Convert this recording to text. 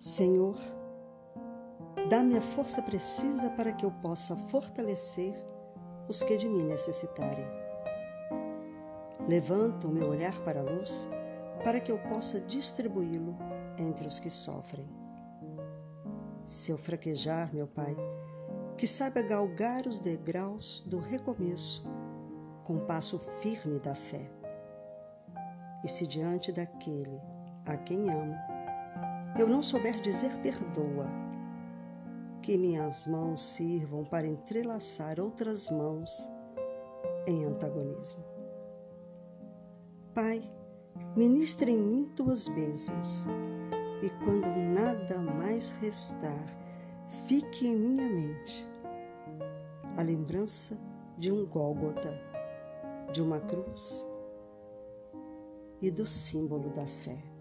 Senhor, dá-me a força precisa para que eu possa fortalecer os que de mim necessitarem. Levanto o meu olhar para a luz para que eu possa distribuí-lo entre os que sofrem. Se eu fraquejar, meu Pai, que saiba galgar os degraus do recomeço com passo firme da fé. E se diante daquele a quem amo, eu não souber dizer perdoa, que minhas mãos sirvam para entrelaçar outras mãos em antagonismo. Pai, ministra em mim tuas bênçãos, e quando nada mais restar, fique em minha mente a lembrança de um Gólgota, de uma cruz e do símbolo da fé.